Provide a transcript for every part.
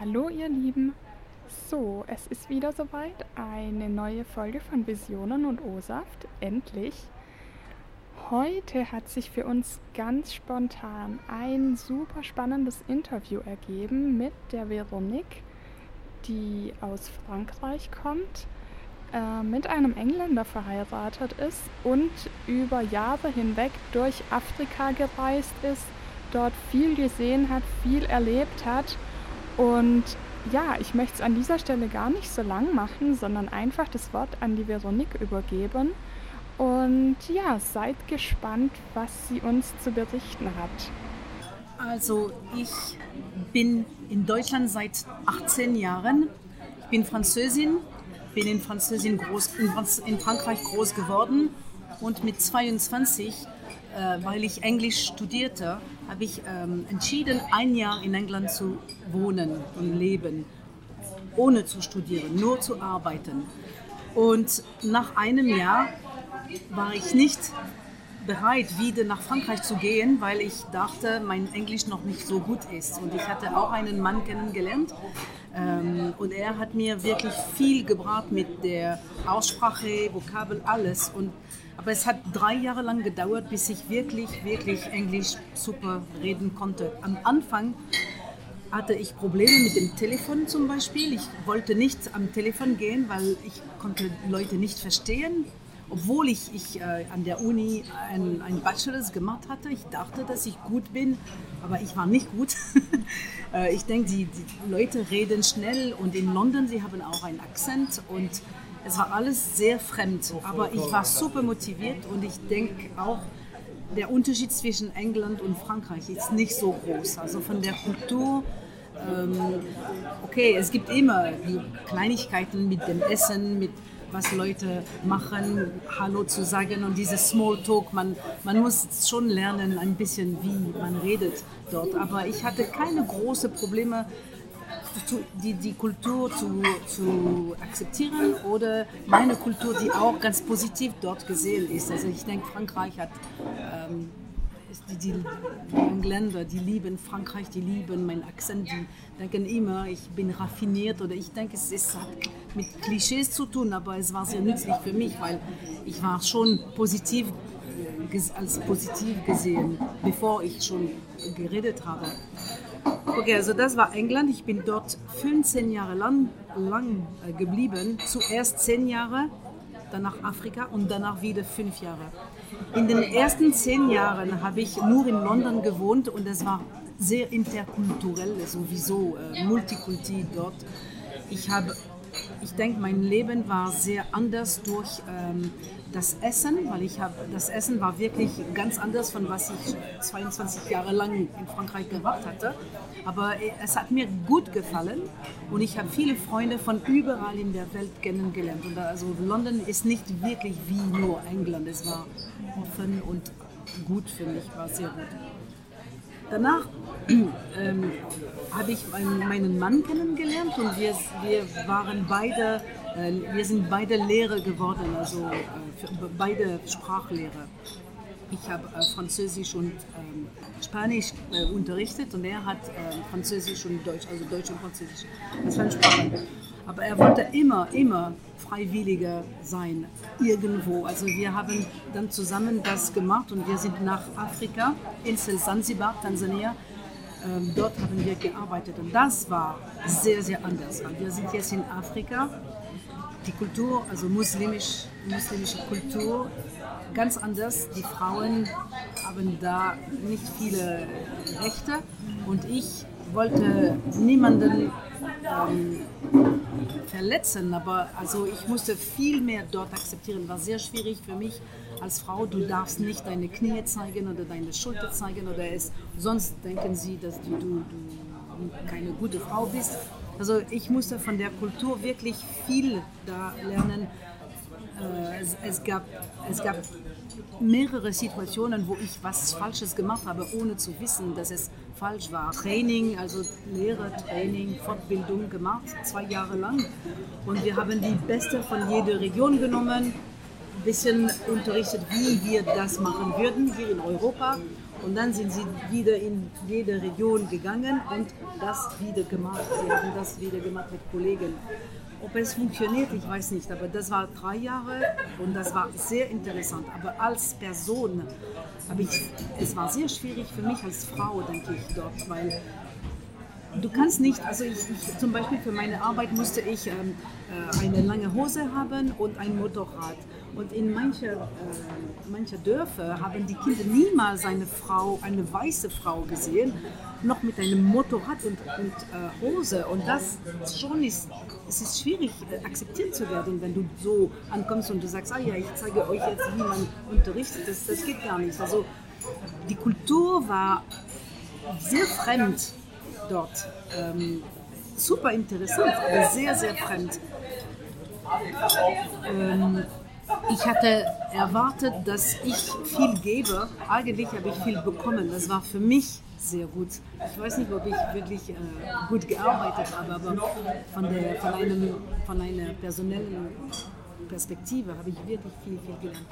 Hallo ihr Lieben. So, es ist wieder soweit. Eine neue Folge von Visionen und O-Saft. Endlich. Heute hat sich für uns ganz spontan ein super spannendes Interview ergeben mit der Veronique, die aus Frankreich kommt, äh, mit einem Engländer verheiratet ist und über Jahre hinweg durch Afrika gereist ist, dort viel gesehen hat, viel erlebt hat und ja, ich möchte es an dieser Stelle gar nicht so lang machen, sondern einfach das Wort an die Veronique übergeben. Und ja, seid gespannt, was sie uns zu berichten hat. Also ich bin in Deutschland seit 18 Jahren. Ich bin Französin, bin in, Französin groß, in Frankreich groß geworden und mit 22 äh, weil ich Englisch studierte, habe ich ähm, entschieden, ein Jahr in England zu wohnen und leben, ohne zu studieren, nur zu arbeiten. Und nach einem Jahr war ich nicht bereit, wieder nach Frankreich zu gehen, weil ich dachte, mein Englisch noch nicht so gut ist. Und ich hatte auch einen Mann kennengelernt ähm, und er hat mir wirklich viel gebracht mit der Aussprache, Vokabel, alles. Und aber es hat drei Jahre lang gedauert, bis ich wirklich, wirklich Englisch super reden konnte. Am Anfang hatte ich Probleme mit dem Telefon zum Beispiel. Ich wollte nicht am Telefon gehen, weil ich konnte Leute nicht verstehen. Obwohl ich, ich äh, an der Uni ein, ein Bachelor gemacht hatte, ich dachte, dass ich gut bin, aber ich war nicht gut. äh, ich denke, die, die Leute reden schnell und in London, sie haben auch einen Akzent und es war alles sehr fremd, aber ich war super motiviert und ich denke auch, der Unterschied zwischen England und Frankreich ist nicht so groß. Also von der Kultur, ähm, okay, es gibt immer die Kleinigkeiten mit dem Essen, mit was Leute machen, Hallo zu sagen und dieses Smalltalk. Man, man muss schon lernen, ein bisschen, wie man redet dort. Aber ich hatte keine großen Probleme die, die Kultur zu, zu akzeptieren oder meine Kultur, die auch ganz positiv dort gesehen ist. Also ich denke, Frankreich hat ähm, die, die, Engländer, die lieben Frankreich, die lieben meinen Akzent, die denken immer, ich bin raffiniert oder ich denke, es ist, hat mit Klischees zu tun, aber es war sehr nützlich für mich, weil ich war schon positiv als positiv gesehen, bevor ich schon geredet habe. Okay, also das war England. Ich bin dort 15 Jahre lang, lang äh, geblieben. Zuerst 10 Jahre, danach Afrika und danach wieder 5 Jahre. In den ersten 10 Jahren habe ich nur in London gewohnt und es war sehr interkulturell, sowieso äh, Multikulti dort. Ich habe ich denke, mein Leben war sehr anders durch ähm, das Essen, weil ich habe das Essen war wirklich ganz anders von was ich 22 Jahre lang in Frankreich gemacht hatte. Aber äh, es hat mir gut gefallen und ich habe viele Freunde von überall in der Welt kennengelernt. Und also London ist nicht wirklich wie nur England. Es war offen und gut für mich, war sehr gut. Danach ähm, habe ich meinen, Mann kennengelernt und wir, wir waren beide, äh, wir sind beide Lehrer geworden, also äh, beide Sprachlehrer. Ich habe äh, Französisch und ähm, Spanisch äh, unterrichtet und er hat äh, Französisch und Deutsch, also Deutsch und Französisch als Fremdsprache. Aber er wollte immer, immer Freiwilliger sein, irgendwo. Also wir haben dann zusammen das gemacht und wir sind nach Afrika, Insel Zanzibar, Tansania. Ähm, dort haben wir gearbeitet und das war sehr, sehr anders, weil wir sind jetzt in Afrika. Die Kultur, also muslimisch, muslimische Kultur, ganz anders. Die Frauen haben da nicht viele Rechte und ich wollte niemanden ähm, verletzen, aber also ich musste viel mehr dort akzeptieren. War sehr schwierig für mich als Frau. Du darfst nicht deine Knie zeigen oder deine Schulter zeigen oder es. Sonst denken sie, dass du, du, du keine gute Frau bist. Also ich musste von der Kultur wirklich viel da lernen. Äh, es, es, gab, es gab mehrere Situationen, wo ich was Falsches gemacht habe, ohne zu wissen, dass es falsch war. Training, also Lehre, Training, Fortbildung gemacht, zwei Jahre lang. Und wir haben die Beste von jeder Region genommen, ein bisschen unterrichtet, wie wir das machen würden hier in Europa. Und dann sind sie wieder in jede Region gegangen und das wieder gemacht. Sie haben das wieder gemacht mit Kollegen. Ob es funktioniert, ich weiß nicht, aber das war drei Jahre und das war sehr interessant. Aber als Person habe ich, es war sehr schwierig für mich als Frau, denke ich, dort, weil du kannst nicht, also ich, ich, zum Beispiel für meine Arbeit musste ich ähm, äh, eine lange Hose haben und ein Motorrad. Und in manchen äh, manche Dörfer haben die Kinder niemals eine Frau, eine weiße Frau gesehen, noch mit einem Motorrad und, und äh, Hose. Und das schon ist, es ist schwierig äh, akzeptiert zu werden, wenn du so ankommst und du sagst, ah ja, ich zeige euch jetzt, wie man unterrichtet. Das, das geht gar nicht. Also die Kultur war sehr fremd dort. Ähm, super interessant, aber sehr, sehr fremd. Ähm, ich hatte erwartet, dass ich viel gebe. Eigentlich habe ich viel bekommen. Das war für mich sehr gut. Ich weiß nicht, ob ich wirklich äh, gut gearbeitet habe, aber von, der, von, einem, von einer personellen Perspektive habe ich wirklich viel, viel gelernt.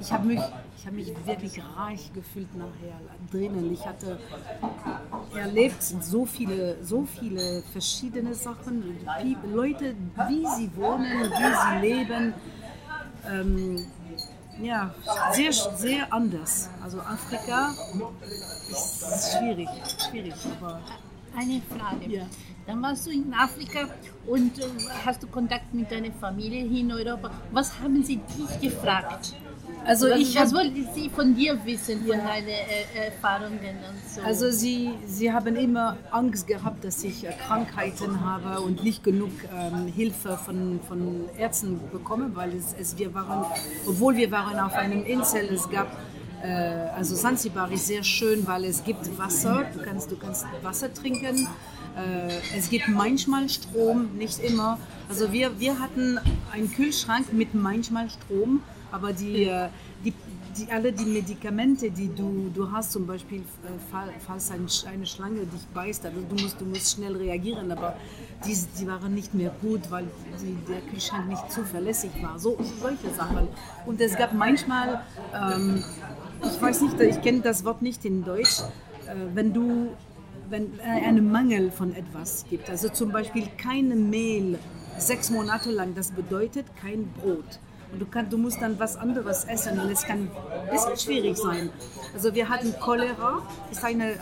Ich, ich habe mich, hab mich wirklich reich gefühlt nachher drinnen. Ich hatte erlebt so viele, so viele verschiedene Sachen, Leute, wie sie wohnen, wie sie leben. Ähm, ja, sehr, sehr anders. Also Afrika ist schwierig, schwierig, aber eine Frage. Ja. Dann warst du in Afrika und äh, hast du Kontakt mit deiner Familie hier in Europa. Was haben sie dich gefragt? Also was, ich was wollten Sie von dir wissen, von ja. deinen äh, Erfahrungen und so? Also sie, sie haben immer Angst gehabt, dass ich äh, Krankheiten habe und nicht genug ähm, Hilfe von, von Ärzten bekomme, weil es, es, wir waren, obwohl wir waren auf einem Insel, es gab also Zanzibar ist sehr schön, weil es gibt Wasser, du kannst, du kannst Wasser trinken, äh, es gibt manchmal Strom, nicht immer. Also wir, wir hatten einen Kühlschrank mit manchmal Strom, aber die, äh, die, die, alle die Medikamente, die du, du hast, zum Beispiel, äh, falls eine Schlange dich beißt, also du musst, du musst schnell reagieren, aber die, die waren nicht mehr gut, weil die, der Kühlschrank nicht zuverlässig war. So, solche Sachen. Und es gab manchmal, ähm, ich weiß nicht, ich kenne das Wort nicht in Deutsch, äh, wenn du wenn es einen Mangel von etwas gibt. Also zum Beispiel kein Mehl sechs Monate lang, das bedeutet kein Brot. Und du, kann, du musst dann was anderes essen und es kann ein bisschen schwierig sein. Also wir hatten Cholera, ist eine äh,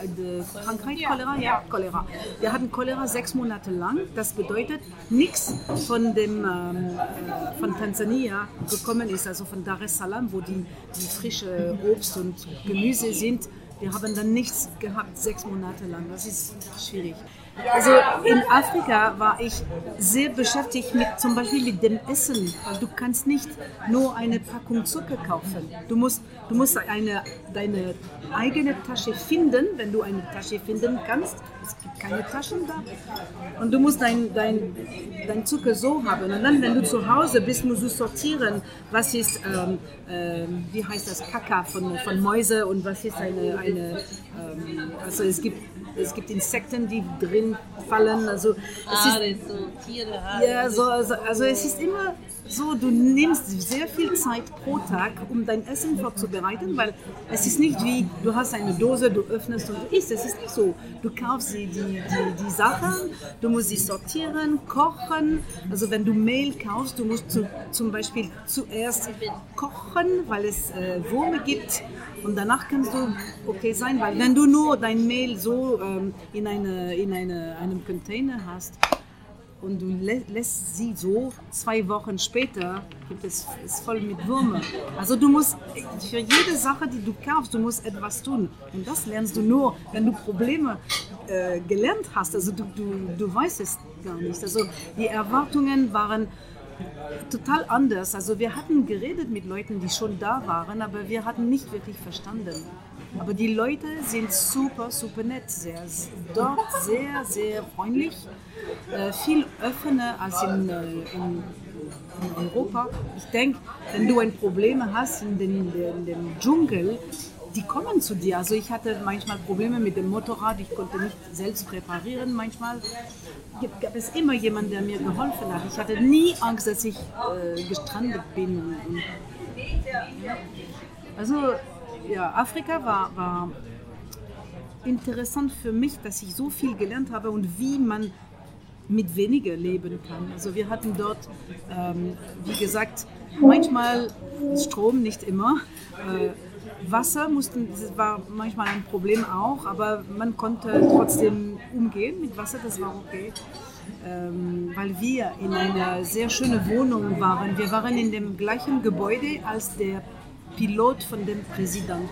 Krankheit, Cholera? Ja, Cholera. Wir hatten Cholera sechs Monate lang. Das bedeutet, nichts von dem ähm, äh, von Tansania gekommen ist, also von Dar es Salaam, wo die, die frische Obst und Gemüse sind. Wir haben dann nichts gehabt, sechs Monate lang. Das ist schwierig. Also in Afrika war ich sehr beschäftigt mit zum Beispiel mit dem Essen. Du kannst nicht nur eine Packung Zucker kaufen. Du musst, du musst eine, deine eigene Tasche finden, wenn du eine Tasche finden kannst. Es gibt keine Taschen da. Und du musst dein, dein, dein Zucker so haben. Und dann, wenn du zu Hause bist, musst du sortieren, was ist, ähm, äh, wie heißt das, Kaka von, von Mäuse und was ist eine, eine ähm, also es gibt es gibt Insekten, die drin fallen. Also es Haare, ist, so Tiere, Haare. Ja, so, also, also es ist immer so, du nimmst sehr viel Zeit pro Tag, um dein Essen vorzubereiten, weil es ist nicht wie, du hast eine Dose, du öffnest und du isst. Es ist nicht so. Du kaufst die, die, die, die Sachen, du musst sie sortieren, kochen. Also wenn du Mehl kaufst, du musst zu, zum Beispiel zuerst kochen, weil es äh, Würme gibt und danach kannst du okay sein, weil wenn du nur dein Mehl so ähm, in, eine, in eine, einem Container hast, und du lä lässt sie so, zwei Wochen später gibt es ist voll mit Würmer. Also du musst für jede Sache, die du kaufst, du musst etwas tun. Und das lernst du nur, wenn du Probleme äh, gelernt hast. Also du, du, du weißt es gar nicht. Also die Erwartungen waren total anders. Also wir hatten geredet mit Leuten, die schon da waren, aber wir hatten nicht wirklich verstanden. Aber die Leute sind super, super nett. Sehr, dort sehr, sehr freundlich. Äh, viel offener als in, äh, in, in Europa. Ich denke, wenn du ein Problem hast in, den, in dem Dschungel, die kommen zu dir. Also ich hatte manchmal Probleme mit dem Motorrad, ich konnte nicht selbst reparieren manchmal. Gab es immer jemanden, der mir geholfen hat. Ich hatte nie Angst, dass ich äh, gestrandet bin. Also ja, Afrika war, war interessant für mich, dass ich so viel gelernt habe und wie man mit weniger leben kann. Also wir hatten dort, ähm, wie gesagt, manchmal Strom, nicht immer. Äh, Wasser mussten, das war manchmal ein Problem auch, aber man konnte trotzdem umgehen mit Wasser, das war okay. Ähm, weil wir in einer sehr schönen Wohnung waren. Wir waren in dem gleichen Gebäude als der Pilot von dem Präsident.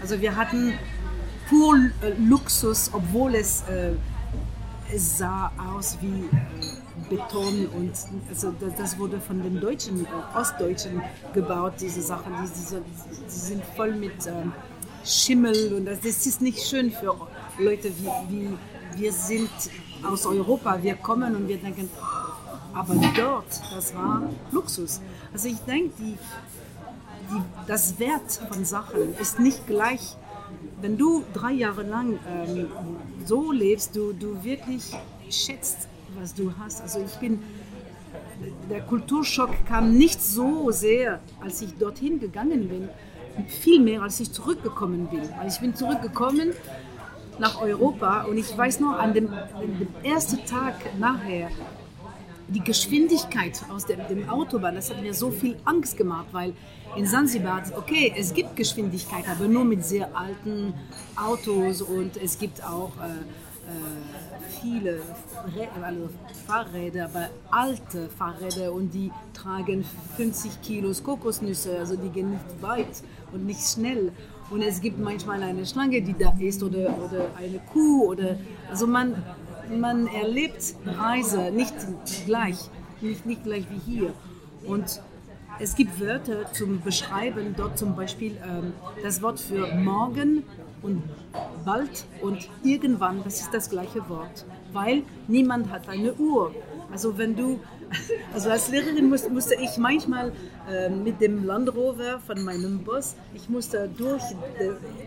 Also wir hatten pur äh, Luxus, obwohl es, äh, es sah aus wie äh, Beton und also das, das, wurde von den Deutschen, äh, Ostdeutschen gebaut, diese Sachen. Die, diese, die sind voll mit ähm, Schimmel und das, das, ist nicht schön für Leute wie, wie wir sind aus Europa, wir kommen und wir denken, aber dort, das war Luxus. Also ich denke, die, die, das Wert von Sachen ist nicht gleich. Wenn du drei Jahre lang ähm, so lebst, du, du wirklich schätzt, was du hast. Also ich bin, der Kulturschock kam nicht so sehr, als ich dorthin gegangen bin, viel mehr, als ich zurückgekommen bin. Weil ich bin zurückgekommen nach Europa und ich weiß noch, an dem, dem ersten Tag nachher, die Geschwindigkeit aus dem, dem, Autobahn, das hat mir so viel Angst gemacht, weil in Sansibar, okay, es gibt Geschwindigkeit, aber nur mit sehr alten Autos und es gibt auch äh, äh, viele also Fahrräder, aber alte Fahrräder und die tragen 50 Kilos Kokosnüsse, also die gehen nicht weit und nicht schnell. Und es gibt manchmal eine Schlange, die da ist oder, oder eine Kuh oder also man man erlebt Reise nicht gleich, nicht, nicht gleich wie hier. Und es gibt Wörter zum Beschreiben, dort zum Beispiel ähm, das Wort für morgen und bald und irgendwann, das ist das gleiche Wort, weil niemand hat eine Uhr. Also wenn du also als Lehrerin musste, musste ich manchmal äh, mit dem Land Rover von meinem Boss, ich musste durch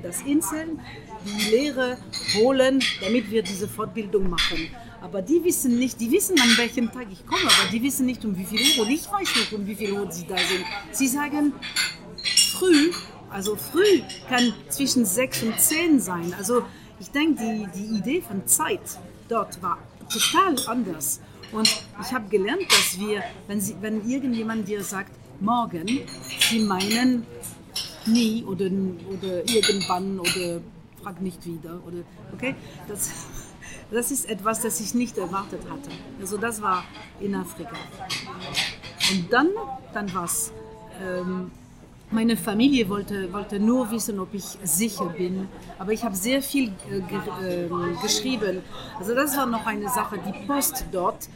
das Inseln die Lehre holen, damit wir diese Fortbildung machen. Aber die wissen nicht, die wissen an welchem Tag ich komme, aber die wissen nicht um wie viel Uhr und ich weiß nicht um wie viel Uhr sie da sind. Sie sagen früh, also früh kann zwischen sechs und zehn sein. Also ich denke, die, die Idee von Zeit dort war total anders. Und ich habe gelernt, dass wir, wenn, sie, wenn irgendjemand dir sagt, morgen, sie meinen nie oder, oder irgendwann oder frag nicht wieder. Oder, okay? Das, das ist etwas, das ich nicht erwartet hatte. Also das war in Afrika. Und dann, dann was. Ähm, meine Familie wollte, wollte nur wissen, ob ich sicher bin. Aber ich habe sehr viel äh, äh, geschrieben. Also das war noch eine Sache. Die Post dort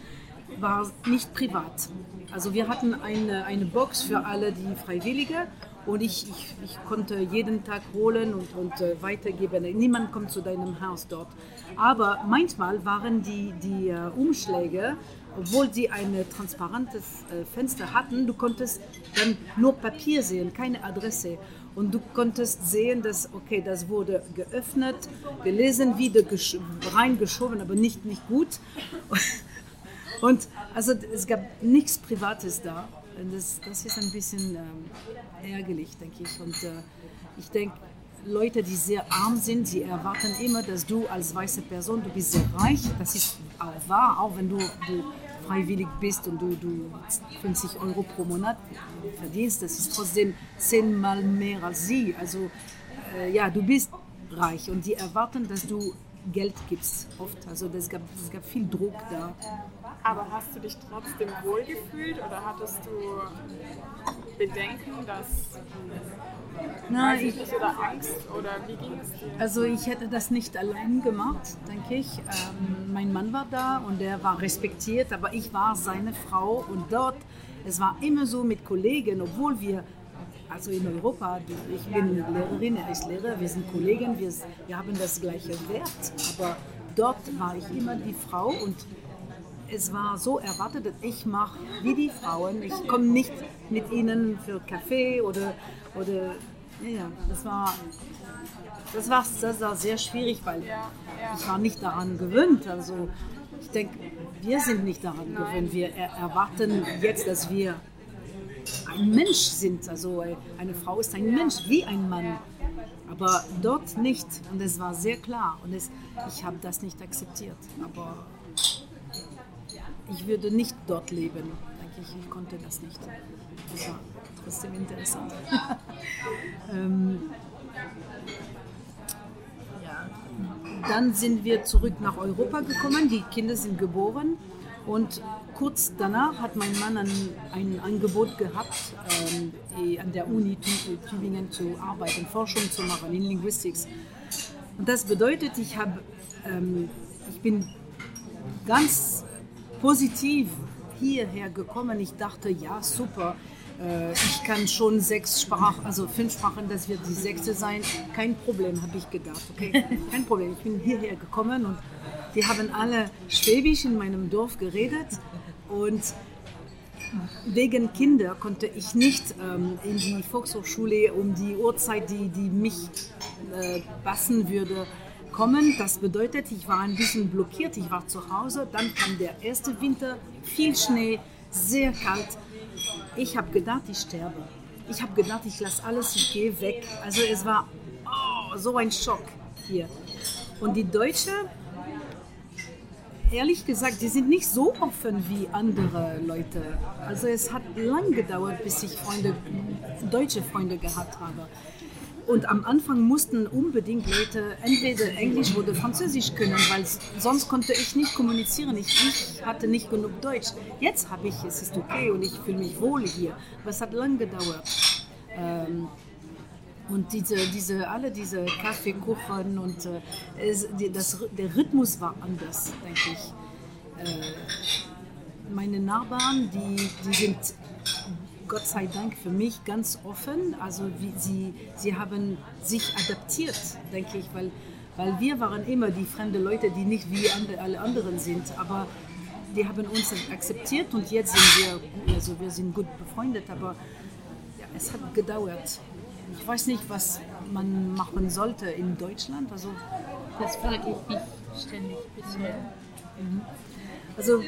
war nicht privat. Also wir hatten eine, eine Box für alle die Freiwillige und ich, ich, ich konnte jeden Tag holen und, und äh, weitergeben. Niemand kommt zu deinem Haus dort. Aber manchmal waren die, die äh, Umschläge obwohl sie ein transparentes äh, Fenster hatten, du konntest dann nur Papier sehen, keine Adresse. Und du konntest sehen, dass, okay, das wurde geöffnet, gelesen, wieder reingeschoben, aber nicht, nicht gut. Und also es gab nichts Privates da. Das, das ist ein bisschen ähm, ärgerlich, denke ich. Und äh, ich denke, Leute, die sehr arm sind, sie erwarten immer, dass du als weiße Person, du bist sehr reich, das ist auch wahr, auch wenn du, du freiwillig bist und du, du 50 Euro pro Monat verdienst, das ist trotzdem zehnmal mehr als sie. Also äh, ja, du bist reich und die erwarten, dass du Geld gibst oft. Also es gab, es gab viel Druck da. Aber hast du dich trotzdem wohlgefühlt oder hattest du Bedenken, dass na, ich, nicht, oder Angst oder wie ging es dir? Also ich hätte das nicht allein gemacht, denke ich. Ähm, mein Mann war da und er war respektiert, aber ich war seine Frau und dort, es war immer so mit Kollegen, obwohl wir also in Europa, ich bin Lehrerin, er ist Lehrer, wir sind Kollegen, wir, wir haben das gleiche Wert, aber dort war ich immer die Frau und es war so erwartet, dass ich mache wie die Frauen. Ich komme nicht mit ihnen für Kaffee oder, oder ja, das war, das war, das war sehr schwierig, weil ich war nicht daran gewöhnt. Also ich denke, wir sind nicht daran gewöhnt. Wir erwarten jetzt, dass wir ein Mensch sind. Also eine Frau ist ein Mensch wie ein Mann. aber dort nicht. Und es war sehr klar und es, ich habe das nicht akzeptiert. Aber ich würde nicht dort leben, denke ich. Ich konnte das nicht. Das war trotzdem interessant. ähm, ja. Dann sind wir zurück nach Europa gekommen. Die Kinder sind geboren und kurz danach hat mein Mann ein, ein Angebot gehabt, ähm, eh, an der Uni Tübingen zu arbeiten, Forschung zu machen in Linguistics. Und das bedeutet, ich, hab, ähm, ich bin ganz positiv hierher gekommen. Ich dachte, ja, super, äh, ich kann schon sechs Sprachen, also fünf Sprachen, das wird die sechste sein. Kein Problem, habe ich gedacht. Okay, kein Problem. Ich bin hierher gekommen und die haben alle Schwäbisch in meinem Dorf geredet und wegen Kinder konnte ich nicht ähm, in die Volkshochschule um die Uhrzeit, die, die mich äh, passen würde, kommen. Das bedeutet, ich war ein bisschen blockiert. Ich war zu Hause. Dann kam der erste Winter, viel Schnee, sehr kalt. Ich habe gedacht, ich sterbe. Ich habe gedacht, ich lasse alles, ich gehe weg. Also es war oh, so ein Schock hier. Und die Deutsche, ehrlich gesagt, die sind nicht so offen wie andere Leute. Also es hat lang gedauert, bis ich Freunde, deutsche Freunde gehabt habe. Und am Anfang mussten unbedingt Leute entweder Englisch oder Französisch können, weil sonst konnte ich nicht kommunizieren. Ich, ich hatte nicht genug Deutsch. Jetzt habe ich, es ist okay und ich fühle mich wohl hier. Aber es hat lang gedauert. Ähm, und diese, diese, alle diese Kaffeekuchen und äh, es, die, das, der Rhythmus war anders, denke ich. Äh, meine Nachbarn, die, die sind Gott sei Dank für mich ganz offen. Also wie sie, sie haben sich adaptiert, denke ich, weil, weil wir waren immer die fremden Leute, die nicht wie alle anderen sind. Aber die haben uns akzeptiert und jetzt sind wir, also wir sind gut befreundet, aber es hat gedauert. Ich weiß nicht, was man machen sollte in Deutschland. Also das frage ich mich ständig bisher. Mhm. Also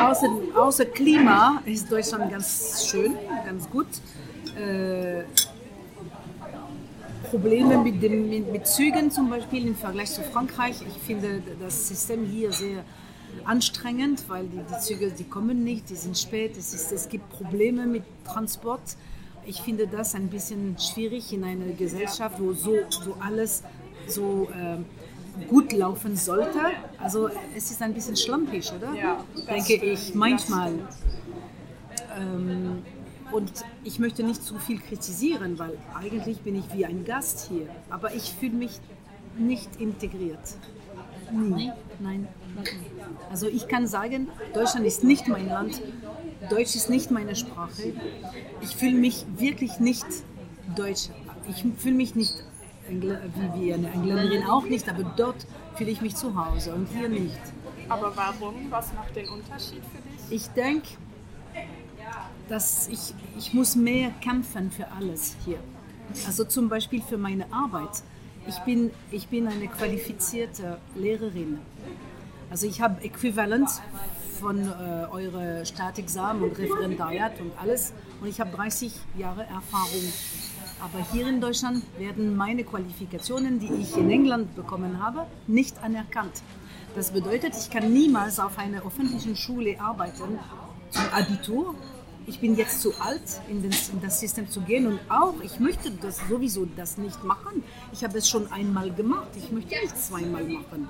außer, außer Klima ist Deutschland ganz schön, ganz gut. Äh, Probleme mit, dem, mit, mit, Zügen zum Beispiel im Vergleich zu Frankreich. Ich finde das System hier sehr anstrengend, weil die, die Züge, die kommen nicht, die sind spät, es, ist, es gibt Probleme mit Transport. Ich finde das ein bisschen schwierig in einer Gesellschaft, wo so, so alles so äh, gut laufen sollte. Also es ist ein bisschen schlampig, oder? Ja, Denke ich manchmal. Ähm, und ich möchte nicht zu viel kritisieren, weil eigentlich bin ich wie ein Gast hier. Aber ich fühle mich nicht integriert. Nie. Nein. Also ich kann sagen, Deutschland ist nicht mein Land. Deutsch ist nicht meine Sprache. Ich fühle mich wirklich nicht deutsch. Ich fühle mich nicht wie, wie eine Engländerin auch nicht, aber dort fühle ich mich zu Hause und hier nicht. Aber warum? Was macht den Unterschied für dich? Ich denke, dass ich, ich muss mehr kämpfen für alles hier. Also zum Beispiel für meine Arbeit. Ich bin, ich bin eine qualifizierte Lehrerin. Also ich habe Äquivalent von äh, eure Staatsexamen und Referendariat und alles. Und ich habe 30 Jahre Erfahrung aber hier in Deutschland werden meine Qualifikationen, die ich in England bekommen habe, nicht anerkannt. Das bedeutet, ich kann niemals auf einer öffentlichen Schule arbeiten zum Abitur. Ich bin jetzt zu alt, in, das System zu gehen und auch, ich möchte das sowieso das nicht machen. Ich habe es schon einmal gemacht, ich möchte nicht zweimal machen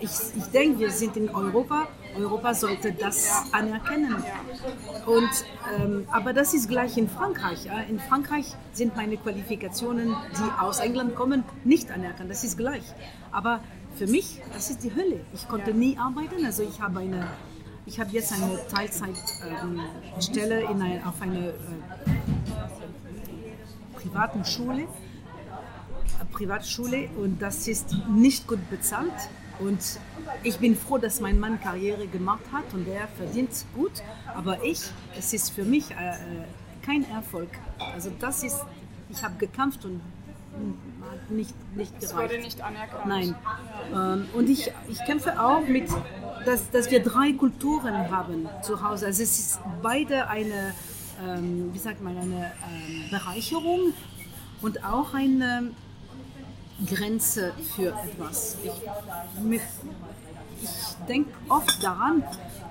ich, ich denke, wir sind in Europa. Europa sollte das anerkennen. Und, ähm, aber das ist gleich in Frankreich. Ja? In Frankreich sind meine Qualifikationen, die aus England kommen, nicht anerkannt. Das ist gleich. Aber für mich, das ist die Hölle. Ich konnte nie arbeiten. Also ich habe eine, ich habe jetzt eine Teilzeitstelle ähm, ein, auf einer äh, privaten Schule, äh, Privatschule und das ist nicht gut bezahlt. Und ich bin froh, dass mein Mann Karriere gemacht hat und er verdient gut. Aber ich, es ist für mich äh, kein Erfolg. Also das ist, ich habe gekämpft und hat nicht, nicht gereicht. Es wurde nicht anerkannt. Nein. Ähm, und ich, ich kämpfe auch mit, dass, dass wir drei Kulturen haben zu Hause. Also es ist beide eine, ähm, wie sagt man, eine ähm, Bereicherung und auch eine Grenze für etwas. Ich, ich denke oft daran,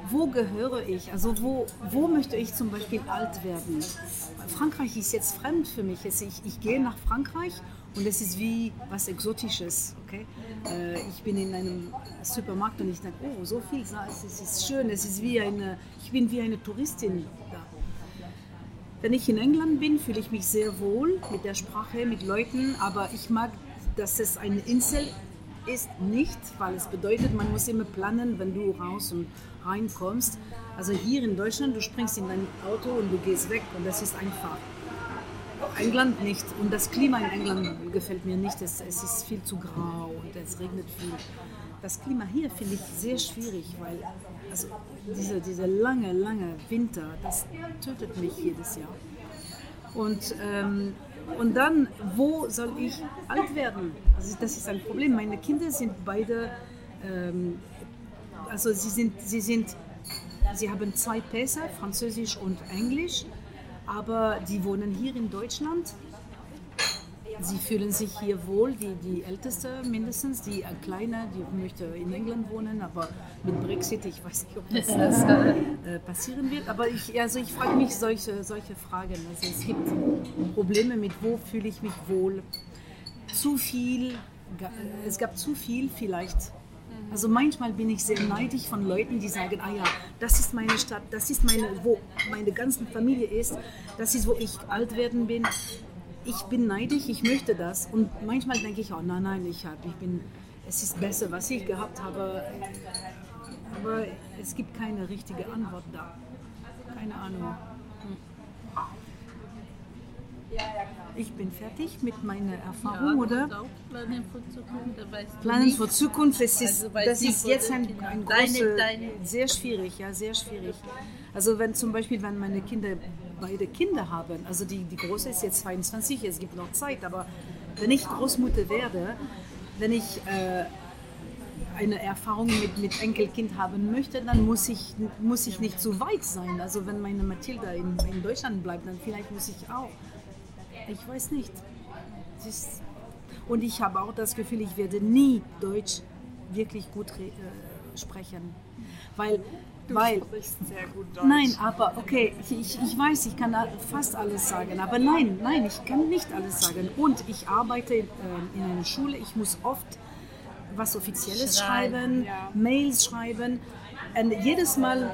wo gehöre ich? Also wo, wo möchte ich zum Beispiel alt werden? Frankreich ist jetzt fremd für mich. Ich, ich gehe nach Frankreich und es ist wie was Exotisches. Okay? Äh, ich bin in einem Supermarkt und ich denke, oh, so viel Salz, es ist schön, es ist wie eine, ich bin wie eine Touristin da. Wenn ich in England bin, fühle ich mich sehr wohl mit der Sprache, mit Leuten, aber ich mag, dass es eine Insel ist nicht, weil es bedeutet, man muss immer planen, wenn du raus und reinkommst. Also hier in Deutschland, du springst in dein Auto und du gehst weg und das ist einfach. England nicht. Und das Klima in England gefällt mir nicht. Es, es ist viel zu grau und es regnet viel. Das Klima hier finde ich sehr schwierig, weil also diese, diese lange, lange Winter, das tötet mich jedes Jahr. Und, ähm, und dann, wo soll ich alt werden? Also das ist ein Problem. Meine Kinder sind beide, ähm, also sie sind, sie sind, sie haben zwei Pässe, Französisch und Englisch aber die wohnen hier in Deutschland. Sie fühlen sich hier wohl, die, die Älteste mindestens, die äh, Kleine, die möchte in England wohnen, aber mit Brexit, ich weiß nicht, ob das, das äh, passieren wird. Aber ich, also ich frage mich solche, solche Fragen. Also es gibt Probleme mit, wo fühle ich mich wohl. Zu viel, es gab zu viel vielleicht also manchmal bin ich sehr neidisch von Leuten, die sagen, ah ja, das ist meine Stadt, das ist meine, wo meine ganze Familie ist, das ist, wo ich alt werden bin. Ich bin neidisch, ich möchte das. Und manchmal denke ich, oh nein, nein, ich, hab, ich bin, es ist besser, was ich gehabt habe. Aber es gibt keine richtige Antwort da. Keine Ahnung. Hm. Ich bin fertig mit meiner Erfahrung, ja, oder? Planen für Zukunft, da weißt Planen für Zukunft, das ist, also, das ist jetzt ein, ein große, sehr schwierig, ja, sehr schwierig. Also wenn zum Beispiel, wenn meine Kinder beide Kinder haben, also die, die Große ist jetzt 22, es gibt noch Zeit, aber wenn ich Großmutter werde, wenn ich äh, eine Erfahrung mit, mit Enkelkind haben möchte, dann muss ich, muss ich nicht zu weit sein. Also wenn meine Mathilda in, in Deutschland bleibt, dann vielleicht muss ich auch ich weiß nicht. und ich habe auch das Gefühl, ich werde nie Deutsch wirklich gut äh, sprechen. Weil, du weil, sprichst sehr gut Deutsch. Nein, aber okay, ich, ich weiß, ich kann fast alles sagen, aber nein, nein, ich kann nicht alles sagen. Und ich arbeite äh, in einer Schule, ich muss oft was Offizielles schreiben, schreiben ja. Mails schreiben. Und jedes Mal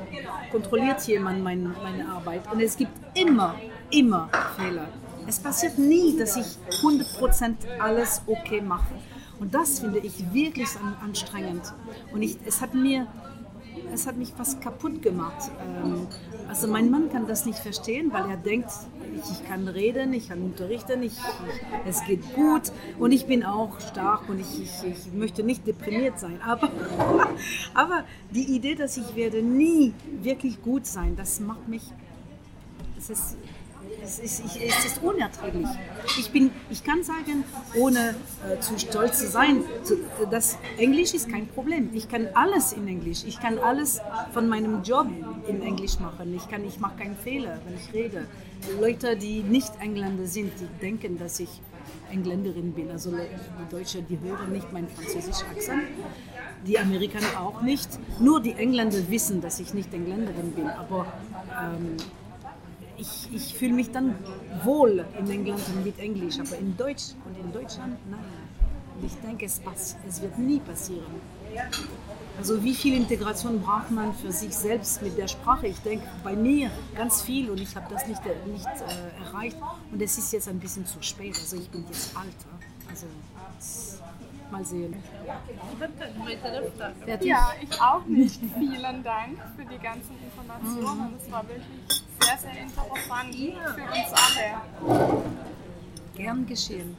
kontrolliert jemand mein, meine Arbeit und es gibt immer, immer Fehler. Es passiert nie, dass ich 100% alles okay mache. Und das finde ich wirklich anstrengend. Und ich, es, hat mir, es hat mich fast kaputt gemacht. Ähm, also mein Mann kann das nicht verstehen, weil er denkt, ich, kann reden, ich kann unterrichten, ich, es geht gut und ich bin auch stark und ich, ich, ich möchte nicht deprimiert sein. Aber, aber die Idee, dass ich werde nie wirklich gut sein, das macht mich, es ist es ist, ich, es ist unerträglich. Ich, bin, ich kann sagen, ohne äh, zu stolz zu sein, zu, das Englisch ist kein Problem. Ich kann alles in Englisch. Ich kann alles von meinem Job in Englisch machen. Ich, ich mache keinen Fehler, wenn ich rede. Leute, die nicht Engländer sind, die denken, dass ich Engländerin bin. Also die Deutsche, die hören nicht meinen französischen Akzent. Die Amerikaner auch nicht. Nur die Engländer wissen, dass ich nicht Engländerin bin. Aber ähm, ich, ich fühle mich dann wohl in England und mit Englisch, aber in Deutsch und in Deutschland, nein. Ich denke, es, pass, es wird nie passieren. Also wie viel Integration braucht man für sich selbst mit der Sprache? Ich denke bei mir ganz viel und ich habe das nicht, nicht äh, erreicht und es ist jetzt ein bisschen zu spät. Also ich bin jetzt alt. Also mal sehen. Ja, ich auch nicht. Vielen Dank für die ganzen Informationen. Es war wirklich sehr, sehr interessant für uns alle. Gern geschehen.